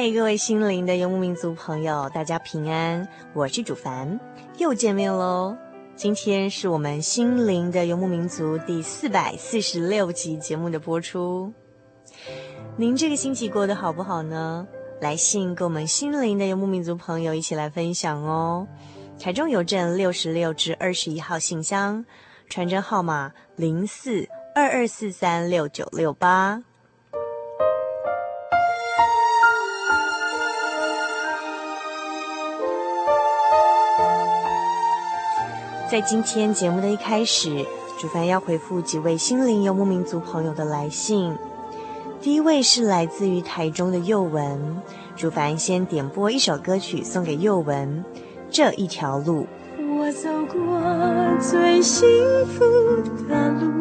嗨，各位心灵的游牧民族朋友，大家平安，我是主凡，又见面喽。今天是我们心灵的游牧民族第四百四十六集节目的播出。您这个星期过得好不好呢？来信跟我们心灵的游牧民族朋友一起来分享哦。台中邮政六十六至二十一号信箱，传真号码零四二二四三六九六八。在今天节目的一开始，主凡要回复几位心灵游牧民族朋友的来信。第一位是来自于台中的幼文，主凡先点播一首歌曲送给幼文。这一条路，我走过最幸福的路，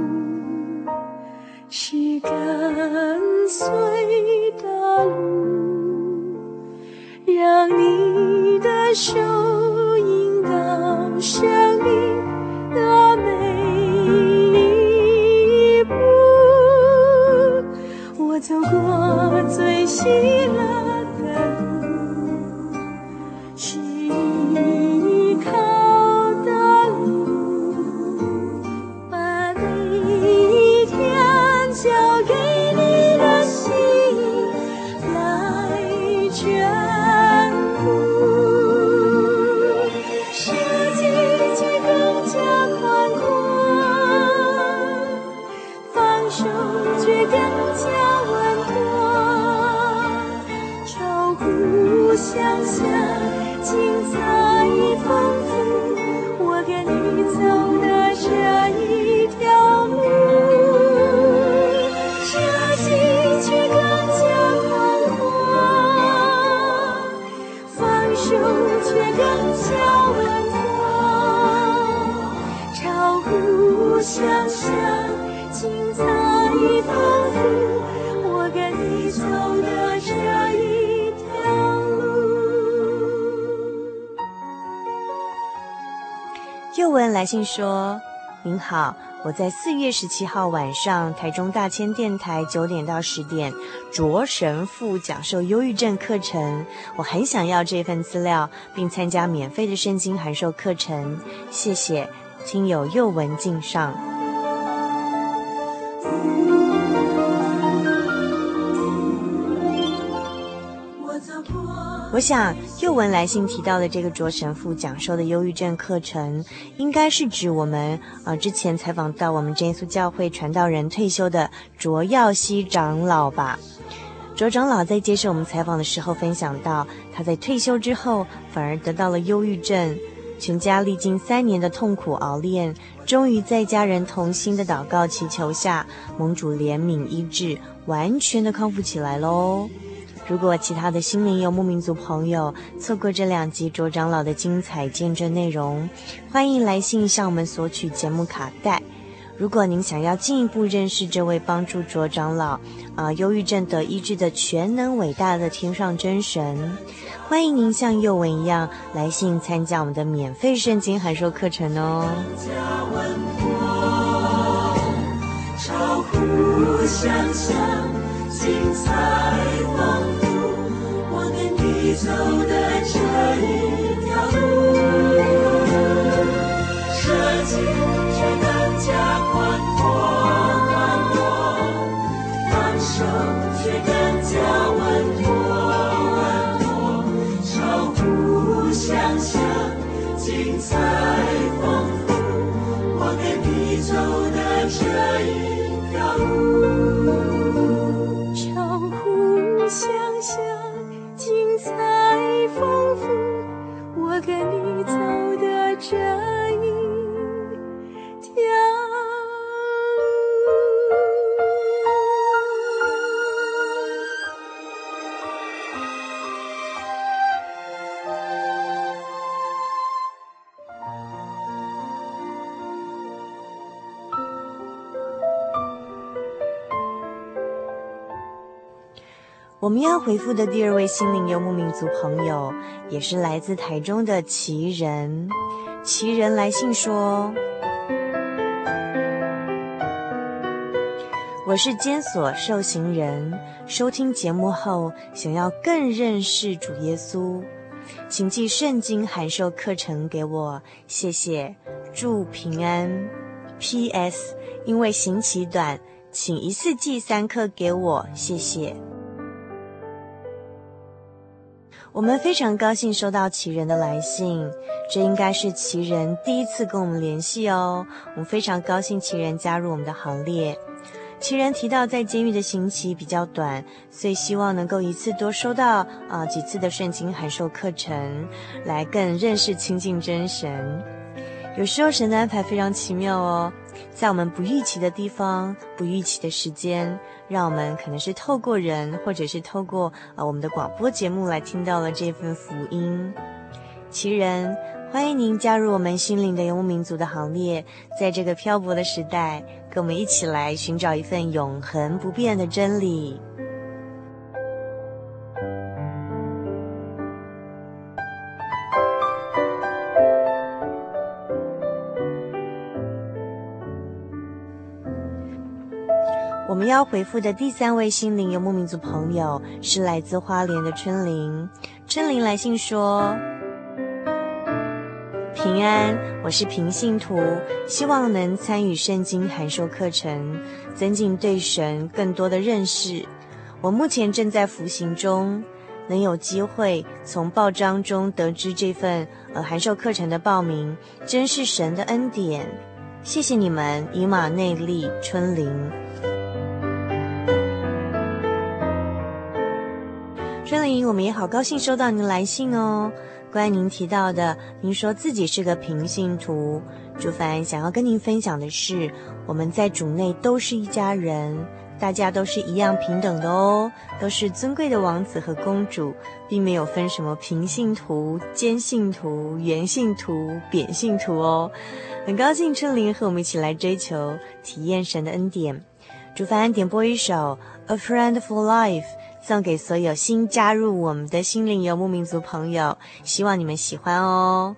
信说：“您好，我在四月十七号晚上台中大千电台九点到十点卓神父讲授忧郁症课程，我很想要这份资料，并参加免费的圣经函授课程。谢谢，听友又文敬上。”我想，又文来信提到的这个卓神父讲授的忧郁症课程，应该是指我们呃之前采访到我们真耶稣教会传道人退休的卓耀熙长老吧。卓长老在接受我们采访的时候分享到，他在退休之后反而得到了忧郁症，全家历经三年的痛苦熬炼，终于在家人同心的祷告祈求下，蒙主怜悯医治，完全的康复起来喽。如果其他的心灵游牧民族朋友错过这两集卓长老的精彩见证内容，欢迎来信向我们索取节目卡带。如果您想要进一步认识这位帮助卓长老啊忧郁症得医治的全能伟大的天上真神，欢迎您像幼文一样来信参加我们的免费圣经函授课程哦。精彩丰富。我跟你走的这一条路，设计却更加宽阔宽阔，感受却更加稳妥稳妥，超乎想象，精彩我跟你走的这。我们要回复的第二位心灵游牧民族朋友，也是来自台中的奇人。奇人来信说：“我是监所受刑人，收听节目后，想要更认识主耶稣，请寄圣经函授课程给我，谢谢，祝平安。P.S. 因为刑期短，请一次寄三课给我，谢谢。”我们非常高兴收到奇人的来信，这应该是奇人第一次跟我们联系哦。我们非常高兴奇人加入我们的行列。奇人提到在监狱的刑期比较短，所以希望能够一次多收到啊、几次的圣经函授课程，来更认识亲近真神。有时候神的安排非常奇妙哦，在我们不预期的地方、不预期的时间。让我们可能是透过人，或者是透过呃我们的广播节目来听到了这份福音。奇人，欢迎您加入我们心灵的游牧民族的行列，在这个漂泊的时代，跟我们一起来寻找一份永恒不变的真理。要回复的第三位心灵游牧民族朋友是来自花莲的春玲。春玲来信说：“平安，我是平信徒，希望能参与圣经函授课程，增进对神更多的认识。我目前正在服刑中，能有机会从报章中得知这份呃函授课程的报名，真是神的恩典。谢谢你们，以马内利，春玲。”春玲，我们也好高兴收到您来信哦。关于您提到的，您说自己是个平信徒，主凡想要跟您分享的是，我们在主内都是一家人，大家都是一样平等的哦，都是尊贵的王子和公主，并没有分什么平信徒、坚信徒、圆信徒、扁信徒哦。很高兴春玲和我们一起来追求体验神的恩典。主凡点播一首《A Friend for Life》。送给所有新加入我们的心灵游牧民族朋友，希望你们喜欢哦。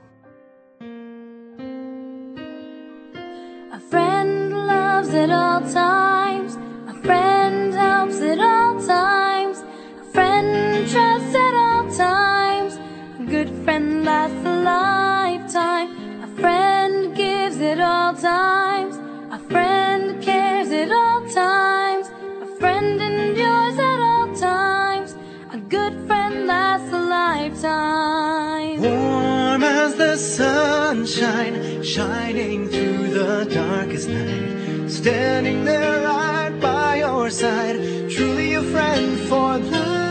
A friend loves at all times. A friend helps at all times. A friend trusts at all times. A good friend lasts a lifetime. A friend gives at all times. A friend cares at all times. A friend lasts a lifetime. Warm as the sunshine, shining through the darkest night. Standing there right by your side, truly a friend for life.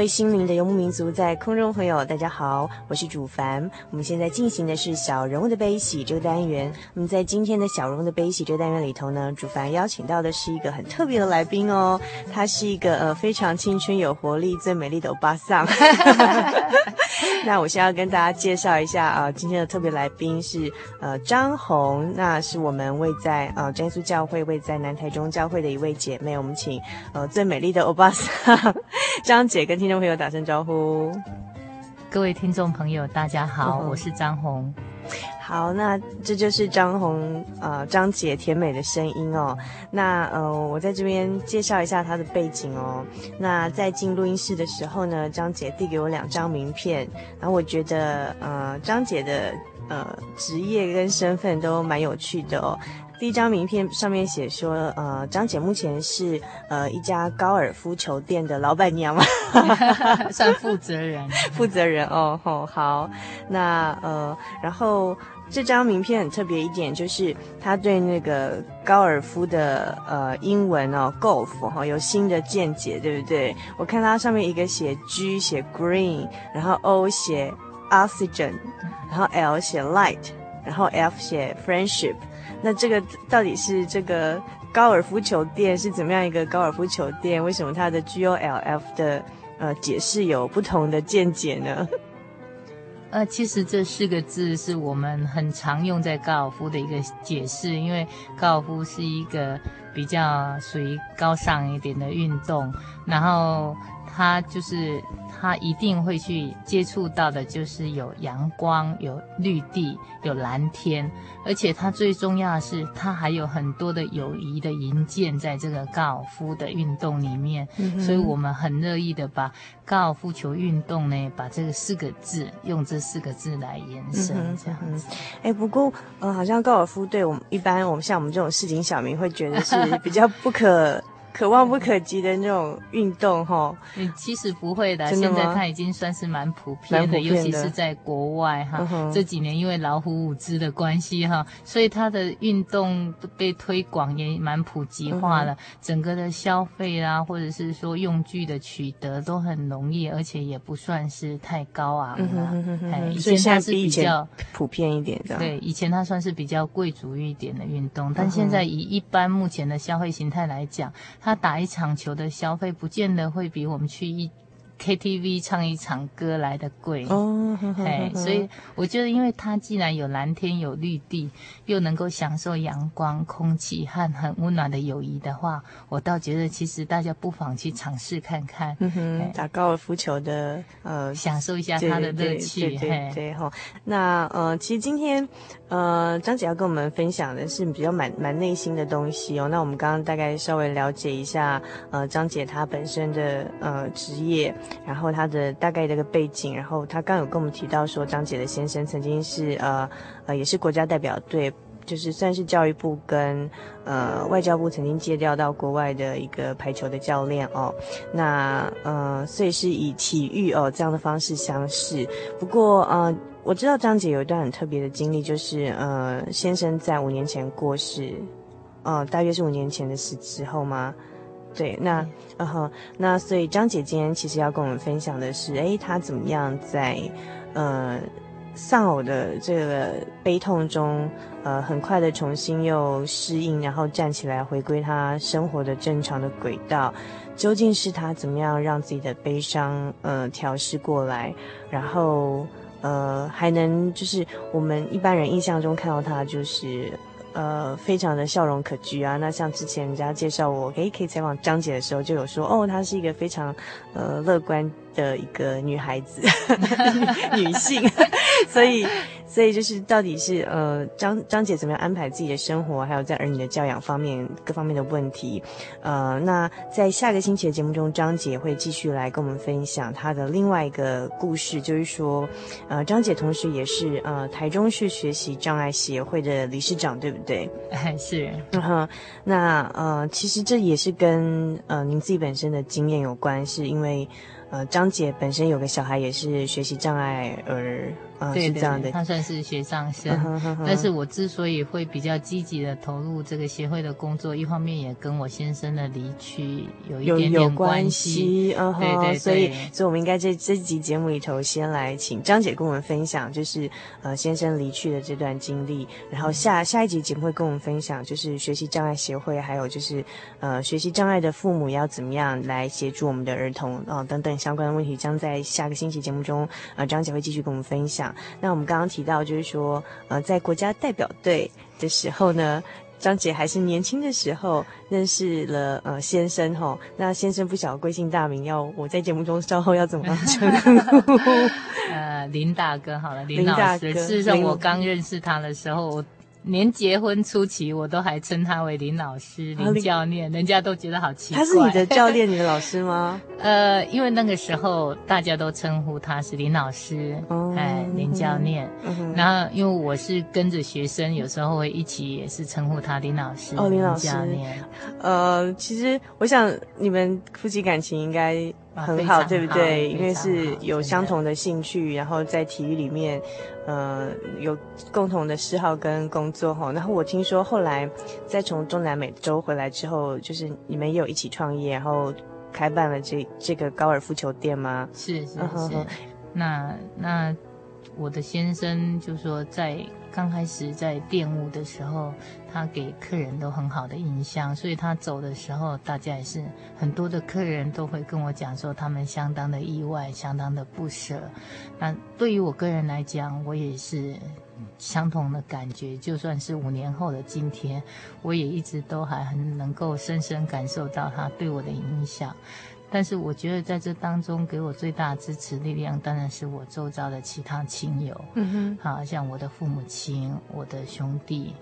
位心灵的游牧民族，在空中朋友，大家好，我是主凡。我们现在进行的是小人物的悲喜这个单元。那么在今天的小人物的悲喜这个单元里头呢，主凡邀请到的是一个很特别的来宾哦，他是一个呃非常青春有活力、最美丽的欧巴桑。那我先要跟大家介绍一下啊、今天的特别来宾是呃张红，那是我们位在呃真耶稣教会位在南台中教会的一位姐妹。我们请呃最美丽的欧巴桑 张姐跟听众朋友打声招呼。各位听众朋友，大家好，嗯、我是张红。好，那这就是张红呃张姐甜美的声音哦。那呃我在这边介绍一下她的背景哦。那在进录音室的时候呢，张姐递给我两张名片，然后我觉得呃张姐的呃职业跟身份都蛮有趣的哦。第一张名片上面写说，呃，张姐目前是呃一家高尔夫球店的老板娘嘛，算负责人，负责人哦，吼、哦，好，那呃，然后这张名片很特别一点，就是他对那个高尔夫的呃英文哦，golf 哈、哦，有新的见解，对不对？我看它上面一个写 G 写 green，然后 O 写 oxygen，然后 L 写 light，然后 F 写 friendship。那这个到底是这个高尔夫球店是怎么样一个高尔夫球店？为什么它的 G O L F 的呃解释有不同的见解呢？呃，其实这四个字是我们很常用在高尔夫的一个解释，因为高尔夫是一个比较属于高尚一点的运动，然后它就是。他一定会去接触到的，就是有阳光、有绿地、有蓝天，而且他最重要的是，他还有很多的友谊的营建在这个高尔夫的运动里面。嗯、所以我们很乐意的把高尔夫球运动呢，把这个四个字用这四个字来延伸，这样子。哎、嗯，不过呃，好像高尔夫对我们一般，我们像我们这种市井小民会觉得是 比较不可。可望不可及的那种运动，哈。嗯，其实不会的，现在它已经算是蛮普遍的，遍的尤其是在国外哈。嗯、这几年因为老虎舞姿的关系哈，所以它的运动被推广也蛮普及化了。嗯、整个的消费啊，或者是说用具的取得都很容易，而且也不算是太高昂了。哎，以前它是比较普遍一点的。对，以前它算是比较贵族一点的运动，但现在以一般目前的消费形态来讲。他打一场球的消费，不见得会比我们去一 KTV 唱一场歌来的贵哦，哎，所以我觉得，因为它既然有蓝天有绿地，又能够享受阳光、空气和很温暖的友谊的话，我倒觉得其实大家不妨去尝试看看，嗯哼，打高尔夫球的呃，享受一下它的乐趣，对对对哈。那呃，其实今天呃，张姐要跟我们分享的是比较蛮蛮内心的东西哦。那我们刚刚大概稍微了解一下呃，张姐她本身的呃职业。然后他的大概这个背景，然后他刚有跟我们提到说，张姐的先生曾经是呃呃也是国家代表队，就是算是教育部跟呃外交部曾经借调到国外的一个排球的教练哦。那呃所以是以体育哦这样的方式相识。不过呃我知道张姐有一段很特别的经历，就是呃先生在五年前过世，呃大约是五年前的时时候吗？对，那嗯哼，那所以张姐今天其实要跟我们分享的是，诶，她怎么样在，呃，丧偶的这个悲痛中，呃，很快的重新又适应，然后站起来，回归她生活的正常的轨道。究竟是他怎么样让自己的悲伤呃调试过来，然后呃还能就是我们一般人印象中看到他就是呃非常的笑容可掬啊。那像之前人家介绍我，可以可以采访张姐的时候，就有说哦，她是一个非常呃乐观的一个女孩子，女，女性，所以。所以就是到底是呃张张姐怎么样安排自己的生活，还有在儿女的教养方面各方面的问题，呃，那在下个星期的节目中，张姐会继续来跟我们分享她的另外一个故事，就是说，呃，张姐同时也是呃台中市学习障碍协会的理事长，对不对？哎，是。嗯哼，那呃其实这也是跟呃您自己本身的经验有关，是因为呃张姐本身有个小孩也是学习障碍而。啊，对，是这样的，他算是学障生，嗯哼哼哼，但是我之所以会比较积极的投入这个协会的工作，一方面也跟我先生的离去有一点点关系，嗯哼，对对对，所以，所以我们应该这这集节目里头先来请张姐跟我们分享，就是呃先生离去的这段经历，然后下下一集节目会跟我们分享，就是学习障碍协会，还有就是呃学习障碍的父母要怎么样来协助我们的儿童啊、呃、等等相关的问题，将在下个星期节目中，呃张姐会继续跟我们分享。那我们刚刚提到，就是说，呃，在国家代表队的时候呢，张姐还是年轻的时候认识了呃先生哈。那先生不晓得贵姓大名，要我在节目中稍后要怎么称呼？呃，林大哥好了，林老师。林大哥。事实上，我刚认识他的时候。连结婚初期，我都还称他为林老师、林教练，人家都觉得好奇怪。他是你的教练，你的老师吗？呃，因为那个时候大家都称呼他是林老师，哦、哎，林教练。嗯、然后，因为我是跟着学生，有时候会一起也是称呼他林老师、哦、林老师教练。呃，其实我想你们夫妻感情应该。很好，对不对？因为是有相同的兴趣，然后在体育里面，呃，有共同的嗜好跟工作哈。然后我听说后来在从中南美洲回来之后，就是你们也有一起创业，然后开办了这这个高尔夫球店吗？是是是。Uh-huh. 那那我的先生就说在。刚开始在店务的时候，他给客人都很好的印象，所以他走的时候，大家也是很多的客人都会跟我讲说，他们相当的意外，相当的不舍。那对于我个人来讲，我也是相同的感觉。就算是五年后的今天，我也一直都还很能够深深感受到他对我的影响。但是我觉得在这当中给我最大的支持力量，当然是我周遭的其他亲友，嗯哼，好像我的父母亲、我的兄弟，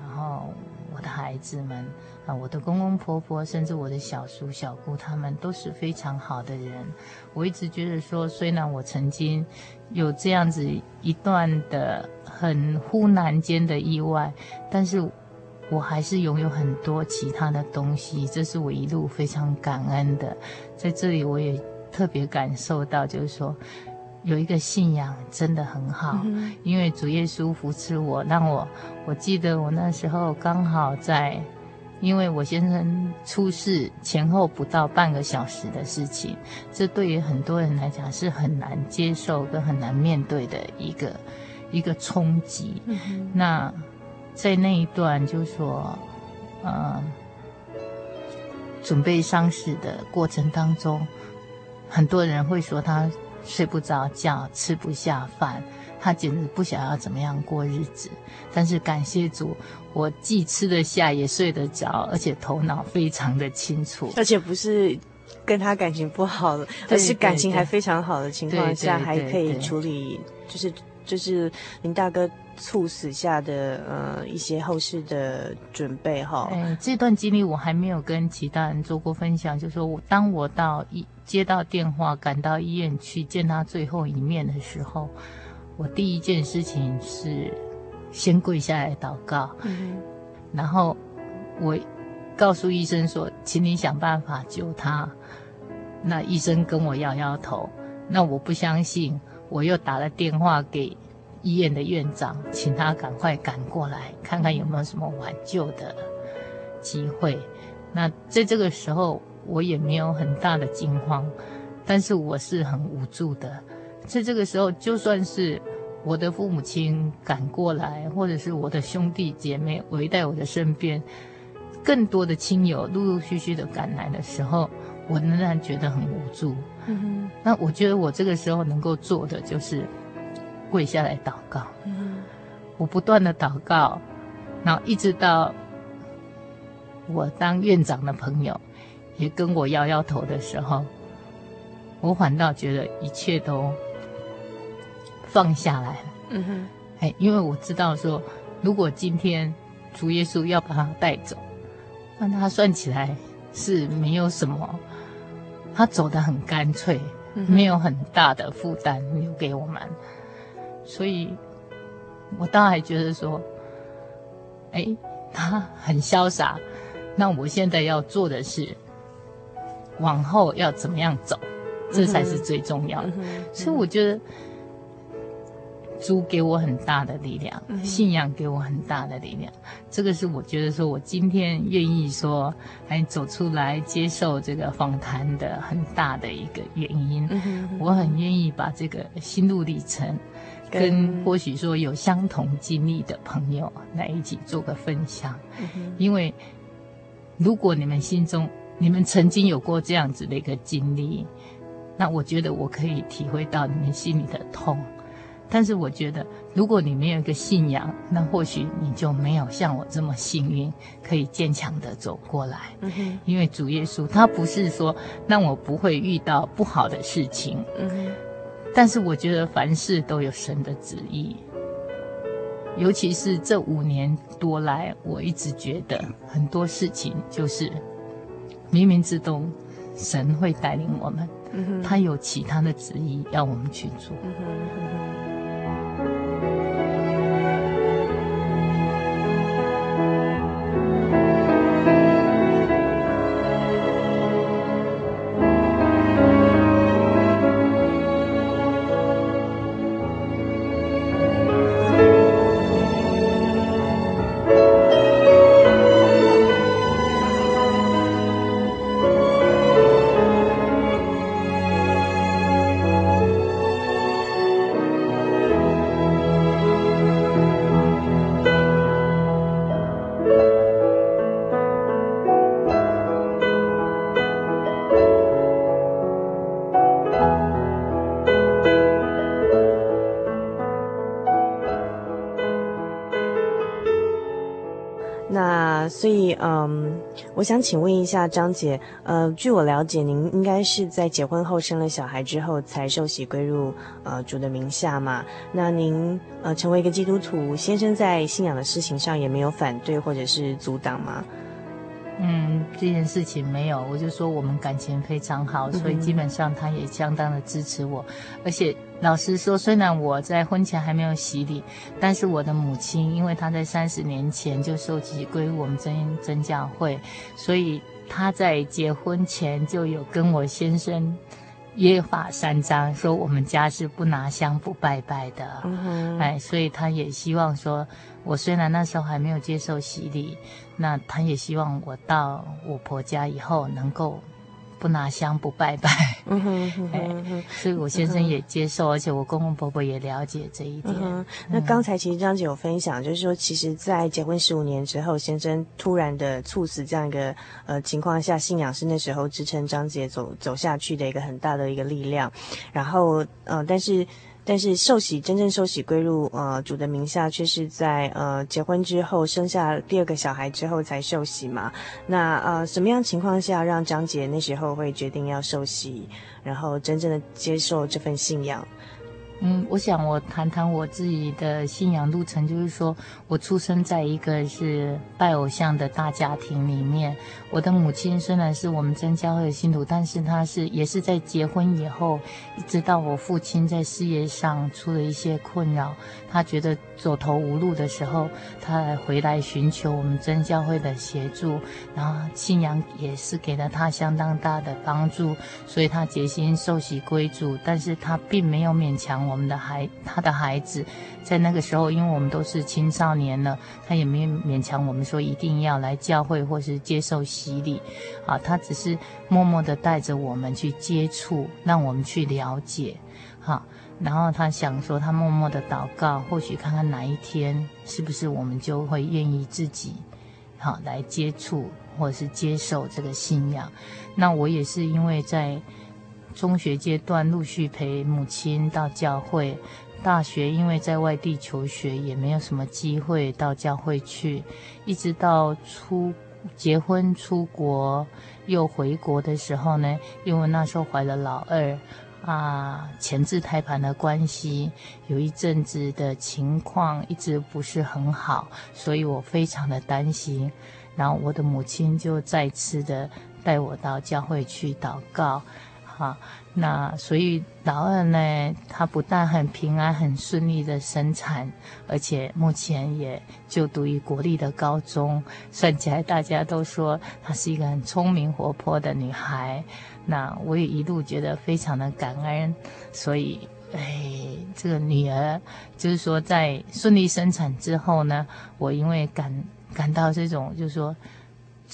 然后我的孩子们，啊，我的公公婆婆，甚至我的小叔小姑，他们都是非常好的人。我一直觉得说，虽然我曾经有这样子一段的很忽然间的意外，但是。我还是拥有很多其他的东西，这是我一路非常感恩的。在这里，我也特别感受到，就是说，有一个信仰真的很好，嗯、因为主耶稣扶持我，让我我记得我那时候刚好在，因为我先生出事前后不到半个小时的事情，这对于很多人来讲是很难接受跟很难面对的一个一个冲击。嗯、那。在那一段，就是说，呃，准备丧事的过程当中，很多人会说他睡不着觉，吃不下饭，他简直不想要怎么样过日子。但是感谢主，我既吃得下，也睡得着，而且头脑非常的清楚，而且不是跟他感情不好 了，而是感情还非常好的情况下，还可以处理，就是。就是林大哥猝死下的呃一些后事的准备哈。哎，这段经历我还没有跟其他人做过分享。就是说我当我到医接到电话赶到医院去见他最后一面的时候，我第一件事情是先跪下来祷告，嗯，然后我告诉医生说，请你想办法救他。那医生跟我摇摇头，那我不相信。我又打了电话给医院的院长，请他赶快赶过来，看看有没有什么挽救的机会。那在这个时候，我也没有很大的惊慌，但是我是很无助的。在这个时候，就算是我的父母亲赶过来，或者是我的兄弟姐妹围在我的身边，更多的亲友陆陆续续的赶来的时候，我仍然觉得很无助。嗯，那我觉得我这个时候能够做的就是跪下来祷告。嗯，我不断的祷告，然后一直到我当院长的朋友也跟我摇摇头的时候，我反倒觉得一切都。放下来了，嗯哼，哎，因为我知道说，如果今天主耶稣要把他带走，那他算起来是没有什么，他走得很干脆，嗯、没有很大的负担留给我们，所以，我倒还觉得说，哎，他很潇洒，那我现在要做的是，往后要怎么样走，这才是最重要的，嗯嗯、所以我觉得。主给我很大的力量，信仰给我很大的力量，嗯、这个是我觉得说我今天愿意说还走出来接受这个访谈的很大的一个原因。我很愿意把这个心路历程跟或许说有相同经历的朋友来一起做个分享。嗯、因为如果你们心中你们曾经有过这样子的一个经历，那我觉得我可以体会到你们心里的痛。但是我觉得，如果你没有一个信仰，那或许你就没有像我这么幸运，可以坚强的走过来。嗯，因为主耶稣他不是说让我不会遇到不好的事情。但是我觉得凡事都有神的旨意，尤其是这五年多来，我一直觉得很多事情就是冥冥之中神会带领我们。嗯，他有其他的旨意要我们去做。嗯我想请问一下张姐，呃，据我了解，您应该是在结婚后生了小孩之后才受洗归入呃主的名下嘛？那您呃成为一个基督徒，先生在信仰的事情上也没有反对或者是阻挡吗？嗯，这件事情没有，我就说我们感情非常好，所以基本上他也相当的支持我，而且。老实说，虽然我在婚前还没有洗礼，但是我的母亲因为她在三十年前就受洗归我们真真教会，所以她在结婚前就有跟我先生约法三章，说我们家是不拿香不拜拜的。嗯。哎，所以她也希望说，我虽然那时候还没有接受洗礼，那她也希望我到我婆家以后能够。不拿香不拜拜，嗯哼，嗯哼，所以我先生也接受，嗯、而且我公公婆婆也了解这一点。嗯、那刚才其实张姐有分享，就是说，其实，在结婚十五年之后，先生突然的猝死这样一个呃情况下，信仰是那时候支撑张姐走走下去的一个很大的一个力量。然后，呃，但是。但是受洗真正受洗归入呃主的名下，却是在呃结婚之后生下第二个小孩之后才受洗嘛？那呃什么样情况下让张姐那时候会决定要受洗，然后真正的接受这份信仰？嗯，我想我谈谈我自己的信仰路程，就是说我出生在一个是拜偶像的大家庭里面。我的母亲虽然是我们真教会的信徒，但是她是也是在结婚以后，一直到我父亲在事业上出了一些困扰，她觉得走投无路的时候，她回来寻求我们真教会的协助，然后信仰也是给了他相当大的帮助，所以他决心受洗归主，但是他并没有勉强我。们的孩他的孩子，在那个时候，因为我们都是青少年了，他也没有勉强我们说一定要来教会或是接受洗礼，啊，他只是默默的带着我们去接触，让我们去了解，哈、然后他想说，他默默的祷告，或许看看哪一天是不是我们就会愿意自己，好、来接触或者是接受这个信仰。那我也是因为在。中学阶段陆续陪母亲到教会，大学因为在外地求学，也没有什么机会到教会去，一直到出结婚出国又回国的时候呢，因为那时候怀了老二，啊，前置胎盘的关系，有一阵子的情况一直不是很好，所以我非常的担心，然后我的母亲就再次的带我到教会去祷告。好，那所以老二呢，他不但很平安、很顺利的生产，而且目前也就读于国立的高中。算起来，大家都说她是一个很聪明活泼的女孩。那我也一路觉得非常的感恩。所以，哎，这个女儿就是说，在顺利生产之后呢，我因为感感到这种，就是说。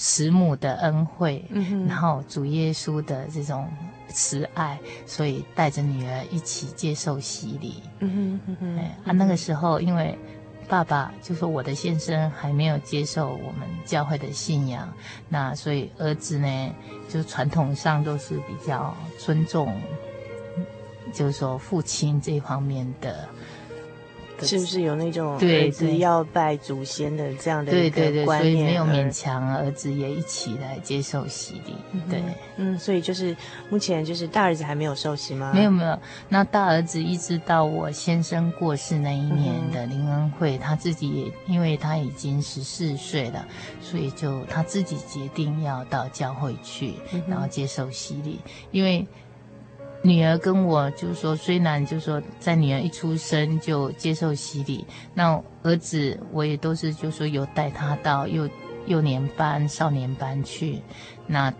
慈母的恩惠，嗯，然后主耶稣的这种慈爱，所以带着女儿一起接受洗礼。嗯哼嗯哼，哎，啊，那个时候因为爸爸就说我的先生还没有接受我们教会的信仰，那所以儿子呢，就传统上都是比较尊重，就是说父亲这方面的。是不是有那种儿子要拜祖先的这样的一个观念？对对对，所以没有勉强儿子也一起来接受洗礼。对，嗯，所以就是目前就是大儿子还没有受洗吗？没有没有，那大儿子一直到我先生过世那一年的灵恩会，他自己也因为他已经十四岁了，所以就他自己决定要到教会去，然后接受洗礼，因为。女儿跟我就说，虽然就说在女儿一出生就接受洗礼，那儿子我也都是就说有带他到幼幼年班、少年班去，那。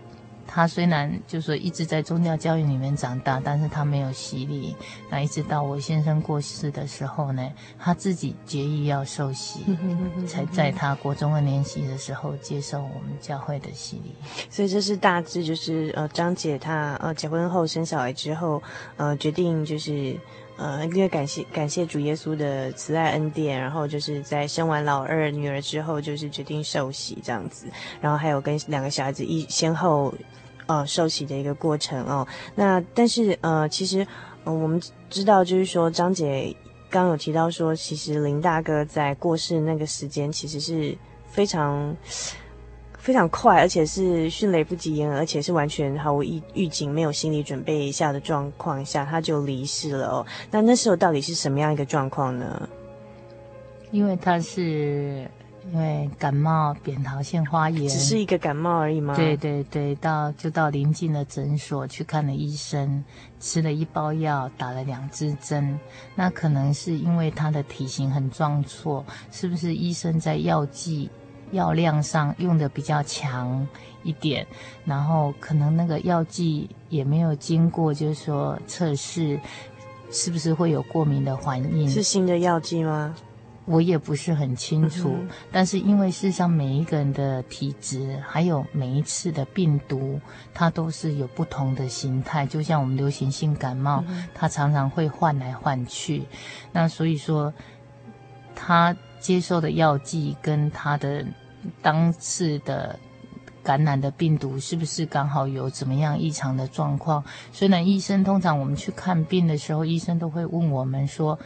他虽然就是说一直在宗教教育里面长大，但是他没有洗礼。那一直到我先生过世的时候呢，他自己决意要受洗，才在他国中二年级的时候接受我们教会的洗礼。所以这是大致就是呃张姐她呃结婚后生小孩之后呃决定就是呃因为感谢感谢主耶稣的慈爱恩典，然后就是在生完老二女儿之后就是决定受洗这样子，然后还有跟两个小孩子一先后。呃，受洗的一个过程哦。那但是呃，其实，我们知道，就是说张姐刚有提到说，其实林大哥在过世那个时间，其实是非常非常快，而且是迅雷不及掩耳，而且是完全毫无预预警、没有心理准备一下的状况下，他就离世了哦。那那时候到底是什么样一个状况呢？因为他是。因为感冒扁桃腺发炎，只是一个感冒而已吗？对对对，到就到临近的诊所去看了医生，吃了一包药，打了两支针。那可能是因为他的体型很壮硕，是不是医生在药剂药量上用的比较强一点？然后可能那个药剂也没有经过，就是说测试，是不是会有过敏的反应？是新的药剂吗？我也不是很清楚，嗯、但是因为事实上每一个人的体质，还有每一次的病毒，它都是有不同的形态。就像我们流行性感冒，嗯、它常常会换来换去。那所以说，他接受的药剂跟他的当次的感染的病毒，是不是刚好有怎么样异常的状况？所以呢，医生通常我们去看病的时候，医生都会问我们说。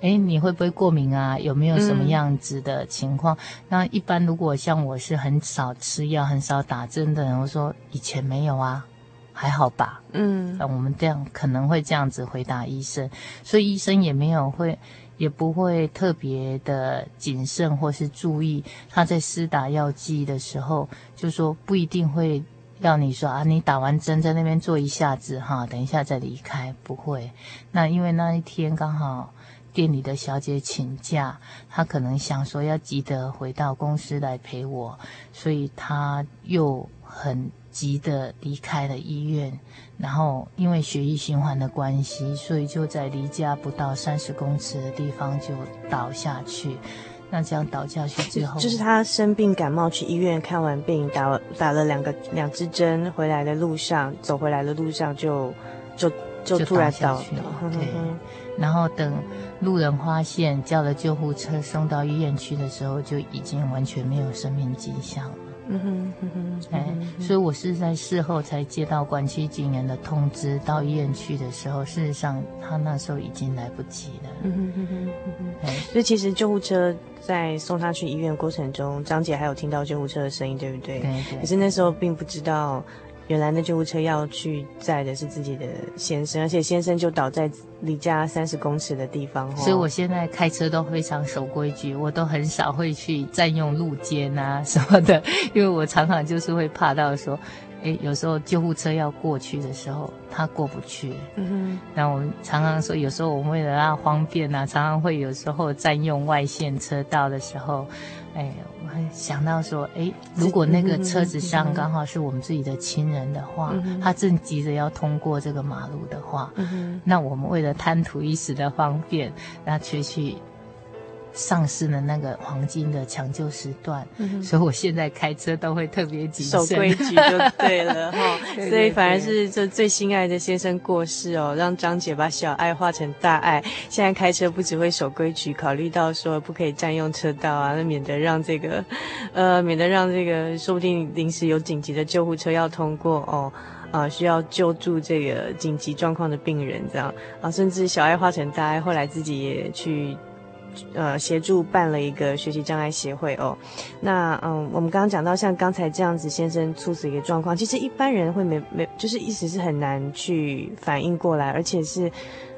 哎，你会不会过敏啊？有没有什么样子的情况？嗯、那一般如果像我是很少吃药、很少打针的人，我说以前没有啊，还好吧。嗯，那我们这样可能会这样子回答医生，所以医生也没有会，也不会特别的谨慎或是注意他在施打药剂的时候，就说不一定会要你说啊，你打完针在那边坐一下子哈，等一下再离开，不会。那因为那一天刚好。店里的小姐请假，她可能想说要急得回到公司来陪我，所以她又很急的离开了医院，然后因为血液循环的关系，所以就在离家不到三十公尺的地方就倒下去。那这样倒下去之后，就是他生病感冒去医院看完病，打了打了两个两支针，回来的路上走回来的路上就就就突然倒了。对，然后等路人发现叫了救护车送到医院去的时候，就已经完全没有生命迹象了。嗯哼嗯哼，哎，所以我是在事后才接到管区警员的通知，到医院去的时候，事实上他那时候已经来不及了。嗯哼嗯哼嗯哼，所以其实救护车在送他去医院的过程中，张姐还有听到救护车的声音，对不对？对对。可是那时候并不知道。原来那救护车要去载的是自己的先生，而且先生就倒在离家三十公尺的地方。所以我现在开车都非常守规矩，我都很少会去占用路肩啊 什么的，因为我常常就是会怕到说，诶，有时候救护车要过去的时候，他过不去。嗯哼。那我们常常说，有时候我们为了让方便啊，常常会有时候占用外线车道的时候。哎，想到说，哎，如果那个车子上刚好是我们自己的亲人的话，他正急着要通过这个马路的话，嗯、那我们为了贪图一时的方便，那却去。丧失了那个黄金的抢救时段，嗯、所以我现在开车都会特别谨守规矩就对了 哈。所以反而是这最心爱的先生过世哦，让张姐把小爱化成大爱。现在开车不只会守规矩，考虑到说不可以占用车道啊，那免得让这个，呃，免得让这个说不定临时有紧急的救护车要通过哦，啊、呃，需要救助这个紧急状况的病人这样啊，甚至小爱化成大爱，后来自己也去。呃，协助办了一个学习障碍协会哦。那嗯，我们刚刚讲到像刚才这样子先生猝死一个状况，其实一般人会没没，就是意思是很难去反应过来，而且是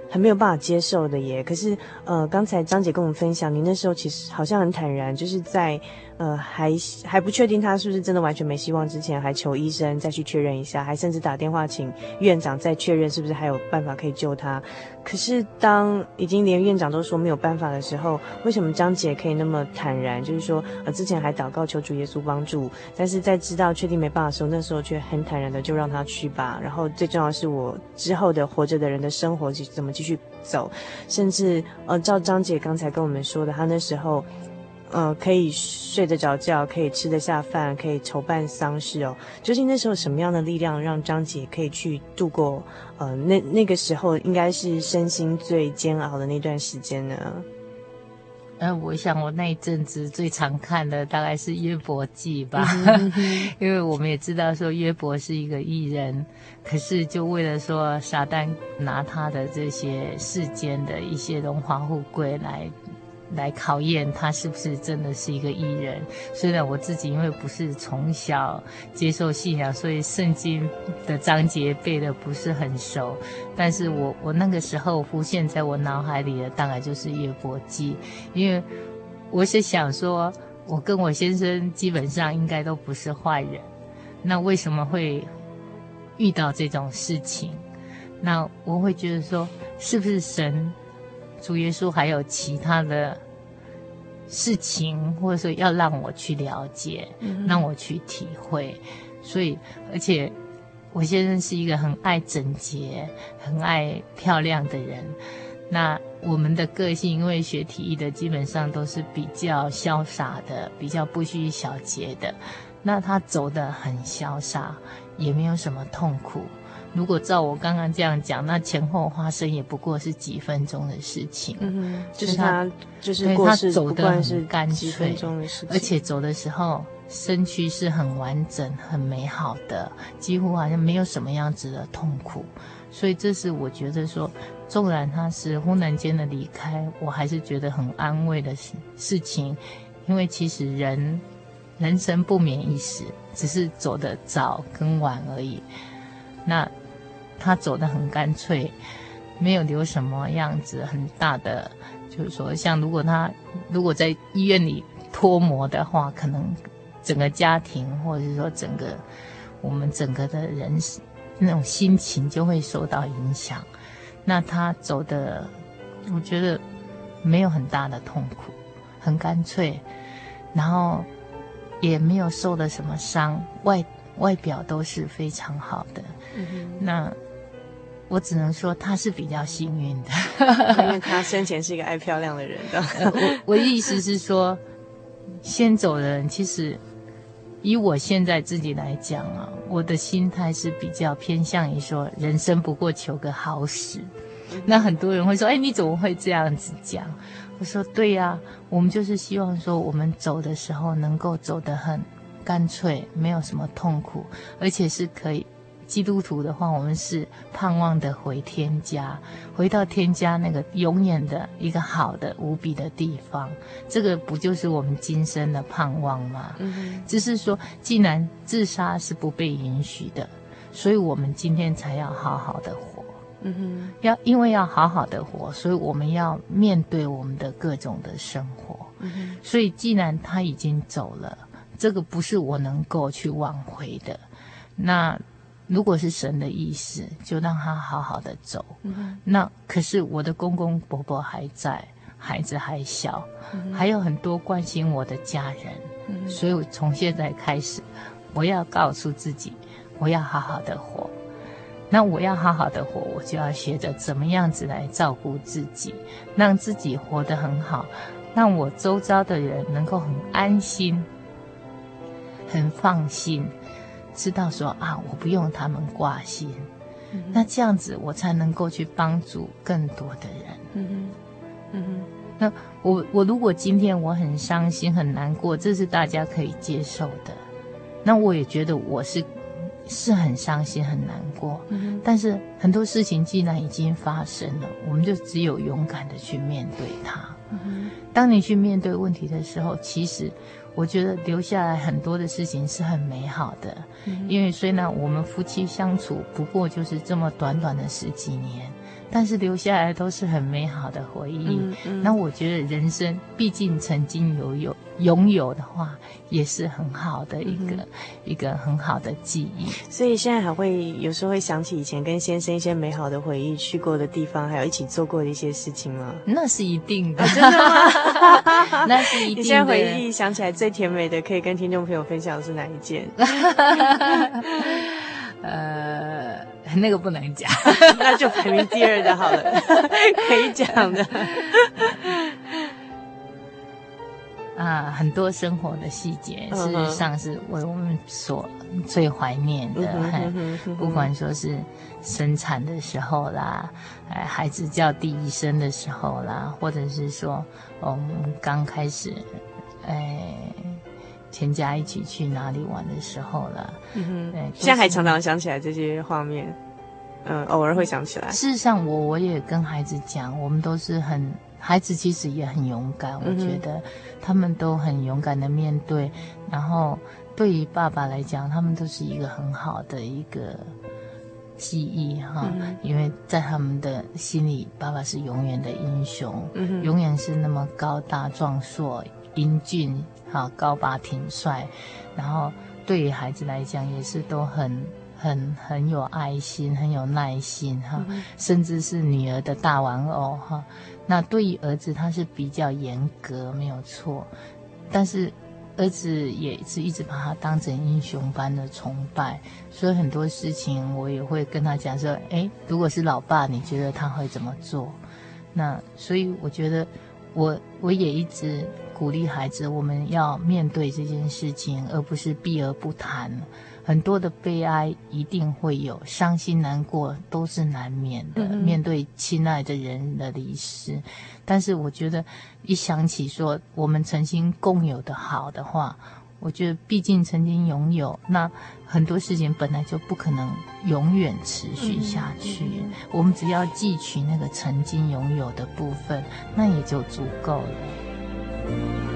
很没有办法接受的耶。可是呃，刚才张姐跟我们分享，您那时候其实好像很坦然，就是在。呃，还还不确定他是不是真的完全没希望，之前还求医生再去确认一下，还甚至打电话请院长再确认是不是还有办法可以救他。可是当已经连院长都说没有办法的时候，为什么张姐可以那么坦然？就是说，呃，之前还祷告求主耶稣帮助，但是在知道确定没办法的时候，那时候却很坦然的就让他去吧。然后最重要的是，我之后的活着的人的生活怎么继续走，甚至呃，照张姐刚才跟我们说的，他那时候。呃，可以睡得着觉，可以吃得下饭，可以筹办丧事哦。究竟那时候什么样的力量让张姐可以去度过？呃，那那个时候应该是身心最煎熬的那段时间呢？呃，我想我那一阵子最常看的大概是约伯记吧，因为我们也知道说约伯是一个艺人，可是就为了说撒旦拿他的这些世间的一些荣华富贵来。来考验他是不是真的是一个艺人。虽然我自己因为不是从小接受信仰，所以圣经的章节背的不是很熟，但是我我那个时候浮现在我脑海里的大概就是约伯记，因为我是想说，我跟我先生基本上应该都不是坏人，那为什么会遇到这种事情？那我会觉得说，是不是神？主耶稣还有其他的事情，或者说要让我去了解，嗯、让我去体会。所以，而且我先生是一个很爱整洁、很爱漂亮的人。那我们的个性，因为学体育的，基本上都是比较潇洒的，比较不拘小节的。那他走得很潇洒，也没有什么痛苦。如果照我刚刚这样讲，那前后发生也不过是几分钟的事情。嗯，就是他，就是他走的很干脆，而且走的时候身躯是很完整、很美好的，几乎好像没有什么样子的痛苦。所以这是我觉得说，纵然他是忽然间的离开，我还是觉得很安慰的事事情，因为其实人人生不免一死，只是走得早跟晚而已。那。他走得很干脆，没有留什么样子很大的，就是说，像如果他如果在医院里脱模的话，可能整个家庭或者是说整个我们整个的人那种心情就会受到影响。那他走的，我觉得没有很大的痛苦，很干脆，然后也没有受了什么伤，外外表都是非常好的。嗯，那我只能说他是比较幸运的，因为他生前是一个爱漂亮的人的。呃、我我意思是说，先走的人其实。以我现在自己来讲啊，我的心态是比较偏向于说，人生不过求个好死。那很多人会说：“哎，你怎么会这样子讲？”我说：“对呀，我们就是希望说，我们走的时候能够走得很干脆，没有什么痛苦，而且是可以。”基督徒的话，我们是盼望的回天家，回到天家那个永远的一个好的无比的地方。这个不就是我们今生的盼望吗？嗯，只是说，既然自杀是不被允许的，所以我们今天才要好好的活。嗯哼，要因为要好好的活，所以我们要面对我们的各种的生活。嗯哼，所以既然他已经走了，这个不是我能够去挽回的。那。如果是神的意思，就让他好好的走。嗯、那可是我的公公婆婆还在，孩子还小，嗯、还有很多关心我的家人。嗯、所以，我从现在开始，我要告诉自己，我要好好的活。那我要好好的活，我就要学着怎么样子来照顾自己，让自己活得很好，让我周遭的人能够很安心、很放心。知道说啊，我不用他们挂心，嗯、那这样子我才能够去帮助更多的人。嗯嗯，嗯哼。那我我如果今天我很伤心很难过，这是大家可以接受的。那我也觉得我是是很伤心很难过。嗯哼。但是很多事情既然已经发生了，我们就只有勇敢的去面对它。嗯。当你去面对问题的时候，其实。我觉得留下来很多的事情是很美好的，嗯、因为虽然我们夫妻相处不过就是这么短短的十几年，但是留下来都是很美好的回忆。嗯嗯、那我觉得人生毕竟曾经有有拥有的话，也是很好的一个、嗯、一个很好的记忆。所以现在还会有时候会想起以前跟先生一些美好的回忆，去过的地方，还有一起做过的一些事情吗？那是一定的，啊、真的吗？那是一定的。你现在回忆想起来最甜美的，可以跟听众朋友分享的是哪一件？呃，那个不能讲，那就排名第二的好了，可以讲的。啊，很多生活的细节，事实上是为我们所最怀念的。不管说是生产的时候啦，哎，孩子叫第一声的时候啦，或者是说我们刚开始，哎，全家一起去哪里玩的时候了。嗯哼，对，现在还常常想起来这些画面，嗯，偶尔会想起来。事实上，我我也跟孩子讲，我们都是很。孩子其实也很勇敢，我觉得他们都很勇敢的面对。嗯、然后对于爸爸来讲，他们都是一个很好的一个记忆哈，嗯、因为在他们的心里，爸爸是永远的英雄，永远是那么高大壮硕、英俊哈，高拔挺帅。然后对于孩子来讲，也是都很很很有爱心、很有耐心哈，嗯、甚至是女儿的大玩偶哈。那对于儿子，他是比较严格，没有错，但是儿子也是一直把他当成英雄般的崇拜，所以很多事情我也会跟他讲说，诶，如果是老爸，你觉得他会怎么做？那所以我觉得我我也一直鼓励孩子，我们要面对这件事情，而不是避而不谈。很多的悲哀一定会有，伤心难过都是难免的。嗯、面对亲爱的人的离世，但是我觉得一想起说我们曾经共有的好的话，我觉得毕竟曾经拥有，那很多事情本来就不可能永远持续下去。我们只要汲取那个曾经拥有的部分，那也就足够了。thank you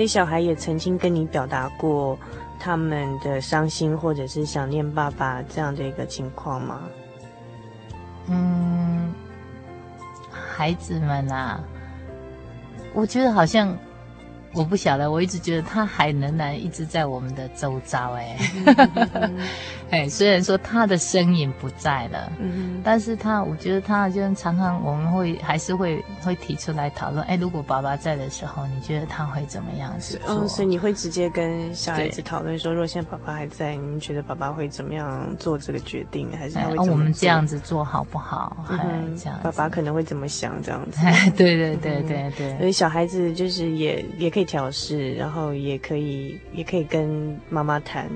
所以，小孩也曾经跟你表达过他们的伤心或者是想念爸爸这样的一个情况吗？嗯，孩子们啊，我觉得好像。我不晓得，我一直觉得他还仍然一直在我们的周遭，哎，哎，虽然说他的身影不在了，嗯，但是他，我觉得他就常常我们会还是会会提出来讨论，哎，如果爸爸在的时候，你觉得他会怎么样子做？嗯，所以你会直接跟小孩子讨论说，如果现在爸爸还在，你觉得爸爸会怎么样做这个决定，还是他会？我们这样子做好不好？嗯，这样，爸爸可能会怎么想？这样子？对对对对对，所以小孩子就是也也可以。调试，然后也可以，也可以跟妈妈谈，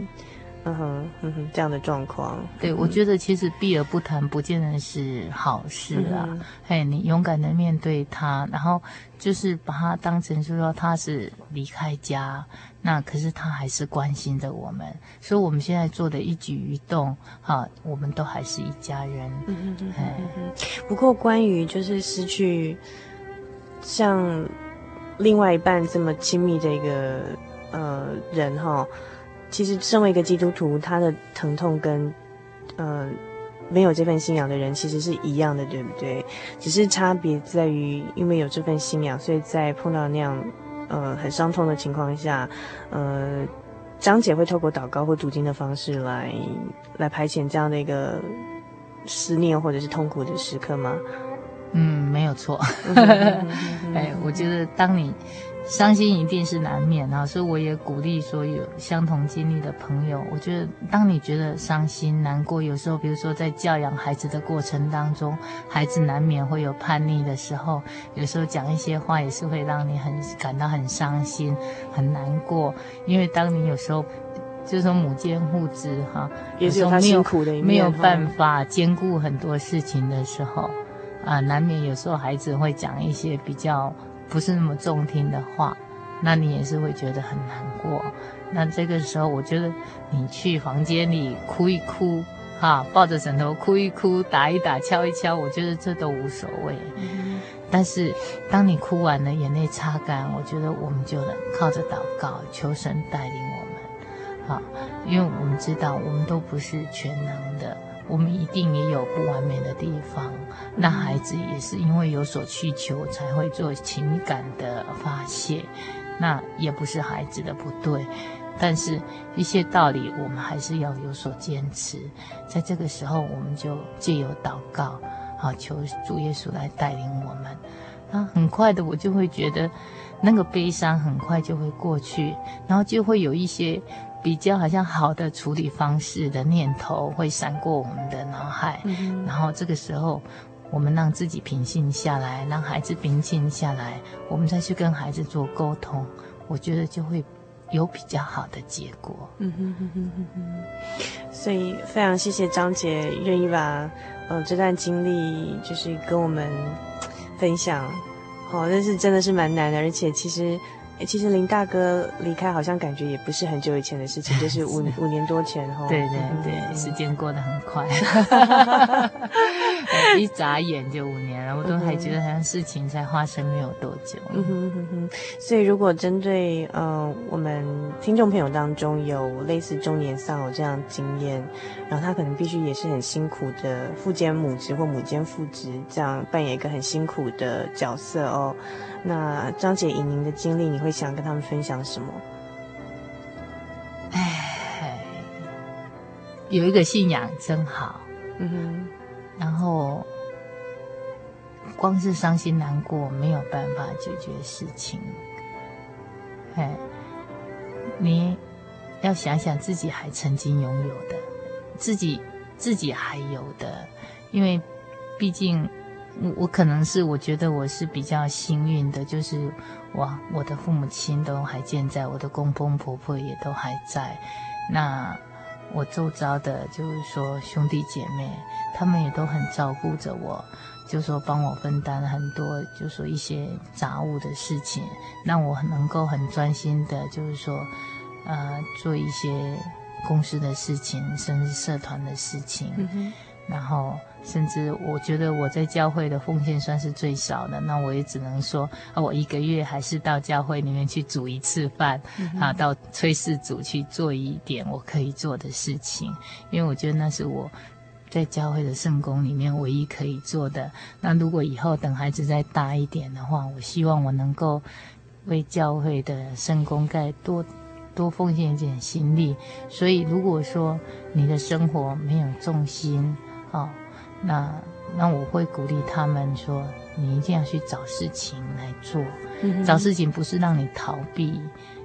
嗯哼，嗯哼，这样的状况。对，嗯、我觉得其实避而不谈，不见得是好事啊。嗯、嘿，你勇敢的面对他，然后就是把他当成是说他是离开家，那可是他还是关心着我们，所以我们现在做的一举一动，哈，我们都还是一家人。嗯哼嗯哼嗯。不过关于就是失去，像。另外一半这么亲密的一个呃人哈，其实身为一个基督徒，他的疼痛跟呃没有这份信仰的人其实是一样的，对不对？只是差别在于，因为有这份信仰，所以在碰到那样呃很伤痛的情况下，呃，张姐会透过祷告或读经的方式来来排遣这样的一个思念或者是痛苦的时刻吗？嗯，没有错。哎，我觉得当你伤心一定是难免啊，所以我也鼓励所有相同经历的朋友。我觉得当你觉得伤心难过，有时候比如说在教养孩子的过程当中，孩子难免会有叛逆的时候，有时候讲一些话也是会让你很感到很伤心、很难过。因为当你有时候就是说母兼父职哈，也是有他辛苦的一面，没有办法兼顾很多事情的时候。啊，难免有时候孩子会讲一些比较不是那么中听的话，那你也是会觉得很难过。那这个时候，我觉得你去房间里哭一哭，哈，抱着枕头哭一哭，打一打，敲一敲，我觉得这都无所谓。嗯。但是当你哭完了，眼泪擦干，我觉得我们就能靠着祷告，求神带领我们，好，因为我们知道我们都不是全能的。我们一定也有不完美的地方，那孩子也是因为有所需求才会做情感的发泄，那也不是孩子的不对，但是一些道理我们还是要有所坚持，在这个时候我们就借由祷告，好求主耶稣来带领我们，那很快的我就会觉得那个悲伤很快就会过去，然后就会有一些。比较好像好的处理方式的念头会闪过我们的脑海，嗯，然后这个时候我们让自己平静下来，让孩子平静下来，我们再去跟孩子做沟通，我觉得就会有比较好的结果。嗯哼哼哼哼哼。所以非常谢谢张姐愿意把呃这段经历就是跟我们分享，好，但是真的是蛮难的，而且其实。哎，其实林大哥离开好像感觉也不是很久以前的事情，就是五 五年多前哈。对对对，嗯、时间过得很快，一眨眼就五年了，我都还觉得好像事情才发生没有多久。嗯哼哼哼。所以如果针对呃我们听众朋友当中有类似中年丧偶这样经验，然后他可能必须也是很辛苦的父兼母职或母兼父职，这样扮演一个很辛苦的角色哦。那张姐以您的经历，你会想跟他们分享什么？哎，有一个信仰真好，嗯哼。然后，光是伤心难过没有办法解决事情。哎，你要想想自己还曾经拥有的，自己自己还有的，因为毕竟。我我可能是我觉得我是比较幸运的，就是哇，我的父母亲都还健在，我的公公婆婆也都还在。那我周遭的，就是说兄弟姐妹，他们也都很照顾着我，就是说帮我分担很多，就是说一些杂物的事情，让我能够很专心的，就是说呃做一些公司的事情，甚至社团的事情。嗯然后甚至我觉得我在教会的奉献算是最少的，那我也只能说啊，我一个月还是到教会里面去煮一次饭，嗯、啊，到炊事组去做一点我可以做的事情，因为我觉得那是我。在教会的圣工里面，唯一可以做的。那如果以后等孩子再大一点的话，我希望我能够为教会的圣工再多多奉献一点心力。所以，如果说你的生活没有重心，哦，那那我会鼓励他们说，你一定要去找事情来做。嗯、找事情不是让你逃避，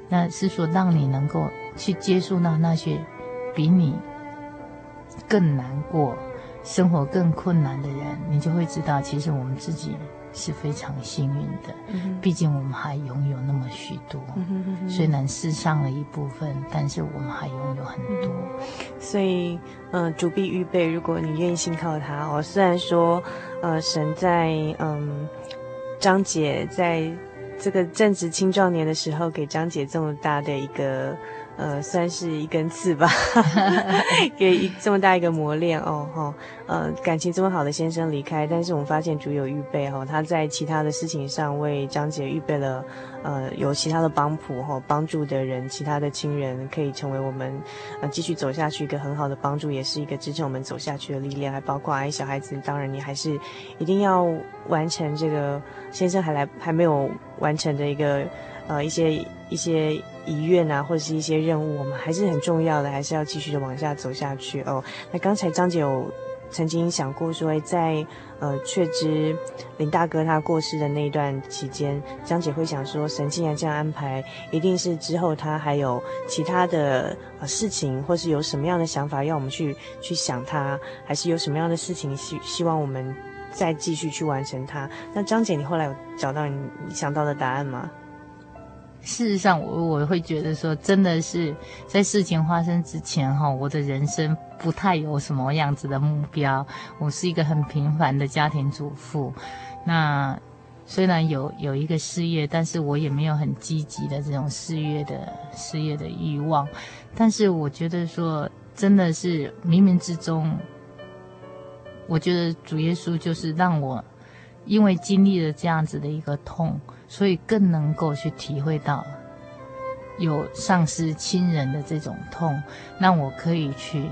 那是说让你能够去接触到那些比你。更难过，生活更困难的人，你就会知道，其实我们自己是非常幸运的。嗯、毕竟我们还拥有那么许多，嗯、虽然失上了一部分，但是我们还拥有很多。嗯、所以，嗯、呃，主必预备，如果你愿意信靠他哦。虽然说，呃，神在嗯，张姐在这个正值青壮年的时候，给张姐这么大的一个。呃，算是一根刺吧，给一这么大一个磨练哦，哈、哦，呃，感情这么好的先生离开，但是我们发现主有预备哈、哦，他在其他的事情上为张姐预备了，呃，有其他的帮谱哈，帮助的人，其他的亲人可以成为我们呃继续走下去一个很好的帮助，也是一个支撑我们走下去的力量，还包括哎小孩子，当然你还是一定要完成这个先生还来还没有完成的一个呃一些一些。遗愿啊，或者是一些任务，我们还是很重要的，还是要继续的往下走下去哦。那刚才张姐有曾经想过说，在呃确知林大哥他过世的那一段期间，张姐会想说，神既然这样安排，一定是之后他还有其他的呃事情，或是有什么样的想法要我们去去想他，还是有什么样的事情希希望我们再继续去完成它。那张姐，你后来有找到你想到的答案吗？事实上，我我会觉得说，真的是在事情发生之前哈，我的人生不太有什么样子的目标。我是一个很平凡的家庭主妇，那虽然有有一个事业，但是我也没有很积极的这种事业的事业的欲望。但是我觉得说，真的是冥冥之中，我觉得主耶稣就是让我因为经历了这样子的一个痛。所以更能够去体会到有丧失亲人的这种痛，让我可以去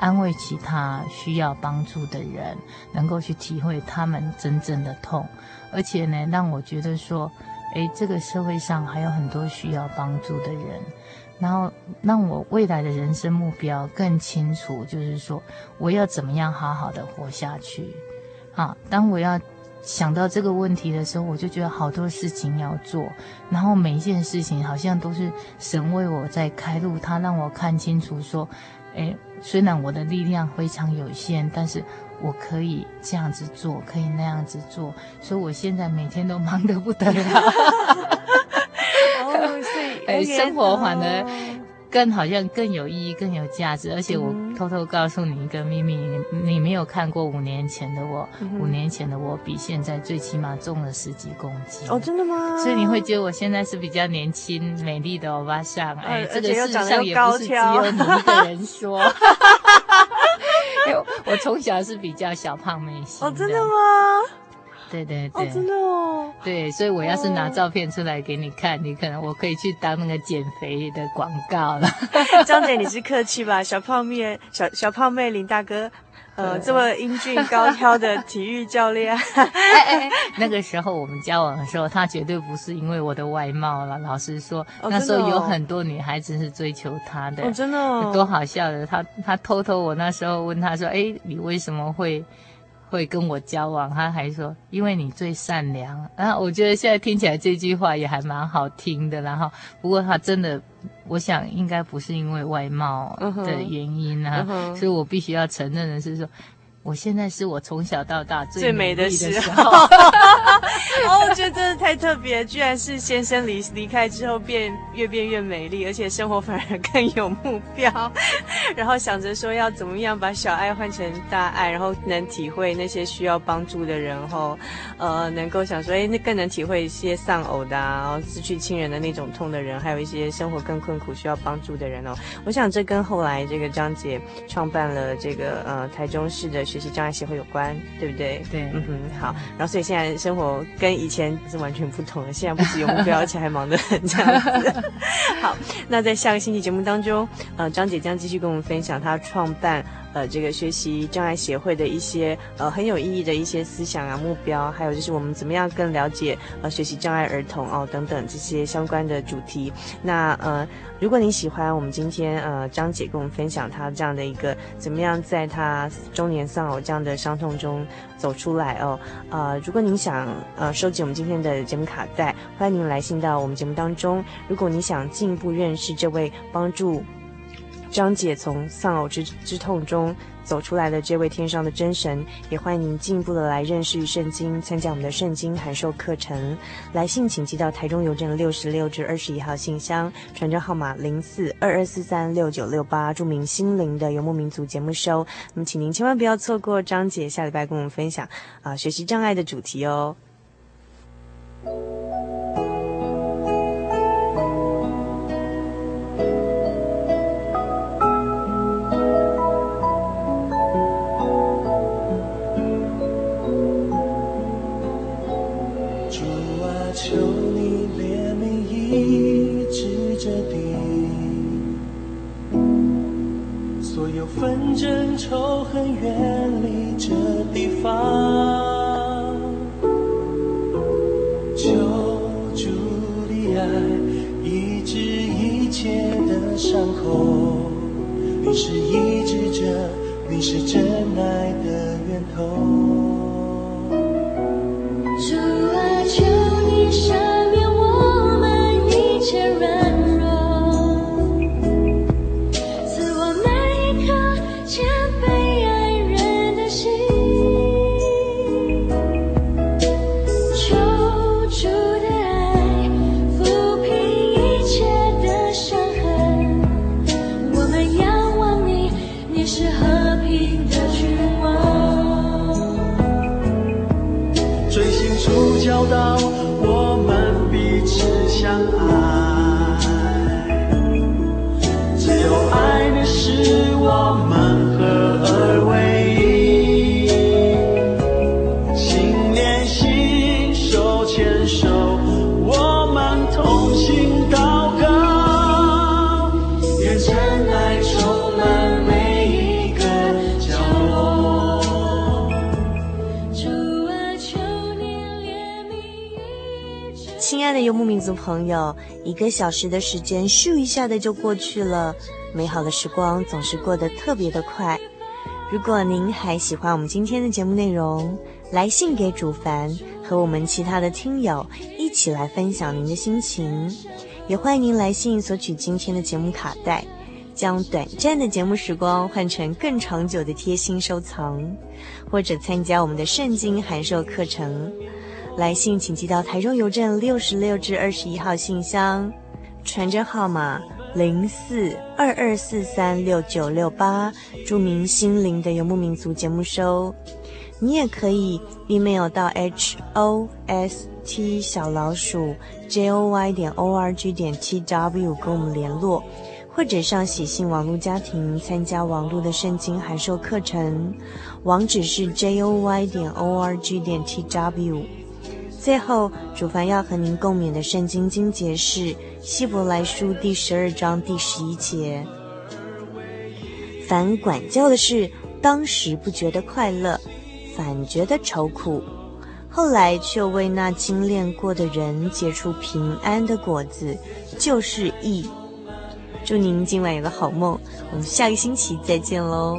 安慰其他需要帮助的人，能够去体会他们真正的痛，而且呢，让我觉得说，诶，这个社会上还有很多需要帮助的人，然后让我未来的人生目标更清楚，就是说我要怎么样好好的活下去，啊，当我要。想到这个问题的时候，我就觉得好多事情要做，然后每一件事情好像都是神为我在开路，他让我看清楚说，诶，虽然我的力量非常有限，但是我可以这样子做，可以那样子做，所以我现在每天都忙得不得了。哦，所以生活反而。更好像更有意义、更有价值，而且我偷偷告诉你一个秘密，你，你没有看过五年前的我，嗯、五年前的我比现在最起码重了十几公斤。哦，真的吗？所以你会觉得我现在是比较年轻、美丽的欧巴桑。哎，这个事实上也不是只有你一个人说。因为我从小是比较小胖妹型。哦，真的吗？对对对，哦，真的哦，对，所以我要是拿照片出来给你看，哦、你可能我可以去当那个减肥的广告了。张姐，你是客气吧？小胖妹，小小胖妹，林大哥，呃，这么英俊高挑的体育教练。哎哎，那个时候我们交往的时候，他绝对不是因为我的外貌了。老实说，哦、那时候有很多女孩子是追求他的。哦，真的、哦，多好笑的。他他偷偷，我那时候问他说：“哎，你为什么会？”会跟我交往，他还说，因为你最善良。然后我觉得现在听起来这句话也还蛮好听的。然后不过他真的，我想应该不是因为外貌的原因啊，uh uh huh. 所以我必须要承认的是说。我现在是我从小到大最美的时候，哦，我觉得真的太特别，居然是先生离离开之后变越变越美丽，而且生活反而更有目标。然后想着说要怎么样把小爱换成大爱，然后能体会那些需要帮助的人，后呃，能够想说，哎，那更能体会一些丧偶的啊，然后失去亲人的那种痛的人，还有一些生活更困苦需要帮助的人哦。我想这跟后来这个张姐创办了这个呃台中市的学习障碍协会有关，对不对？对，嗯哼，好。然后所以现在生活跟以前是完全不同的，现在不只有目标，而且还忙得很这样子。好，那在下个星期节目当中，呃，张姐将继续跟我们分享她创办呃这个学习障碍协会的一些呃很有意义的一些思想啊目标，还有就是我们怎么样更了解呃学习障碍儿童哦等等这些相关的主题。那呃，如果你喜欢我们今天呃张姐跟我们分享她这样的一个怎么样在她中年丧偶这样的伤痛中走出来哦，呃，如果您想呃收集我们今天的节目卡带，欢迎您来信到我们节目当中。如果你想进一步认识这位帮助张姐从丧偶之之痛中走出来的这位天上的真神，也欢迎您进一步的来认识圣经，参加我们的圣经函授课程。来信请寄到台中邮政六十六至二十一号信箱，传真号码零四二二四三六九六八，注明心灵的游牧民族节目收。那么，请您千万不要错过张姐下礼拜跟我们分享啊、学习障碍的主题哦。是一直着你是真爱的源头。族朋友，一个小时的时间咻一下的就过去了，美好的时光总是过得特别的快。如果您还喜欢我们今天的节目内容，来信给主凡，和我们其他的听友一起来分享您的心情。也欢迎您来信索取今天的节目卡带，将短暂的节目时光换成更长久的贴心收藏，或者参加我们的圣经函授课程。来信请寄到台中邮政六十六至二十一号信箱，传真号码零四二二四三六九六八，注明“心灵的游牧民族”节目收。你也可以 email 到 h o s t 小老鼠 j o y 点 o r g 点 t w 跟我们联络，或者上喜信网络家庭参加网络的圣经函授课程，网址是 j o y 点 o r g 点 t w。最后，主凡要和您共勉的圣经经节是《希伯来书》第十二章第十一节：“凡管教的事，当时不觉得快乐，反觉得愁苦；后来却为那精炼过的人结出平安的果子，就是义。”祝您今晚有个好梦，我们下个星期再见喽。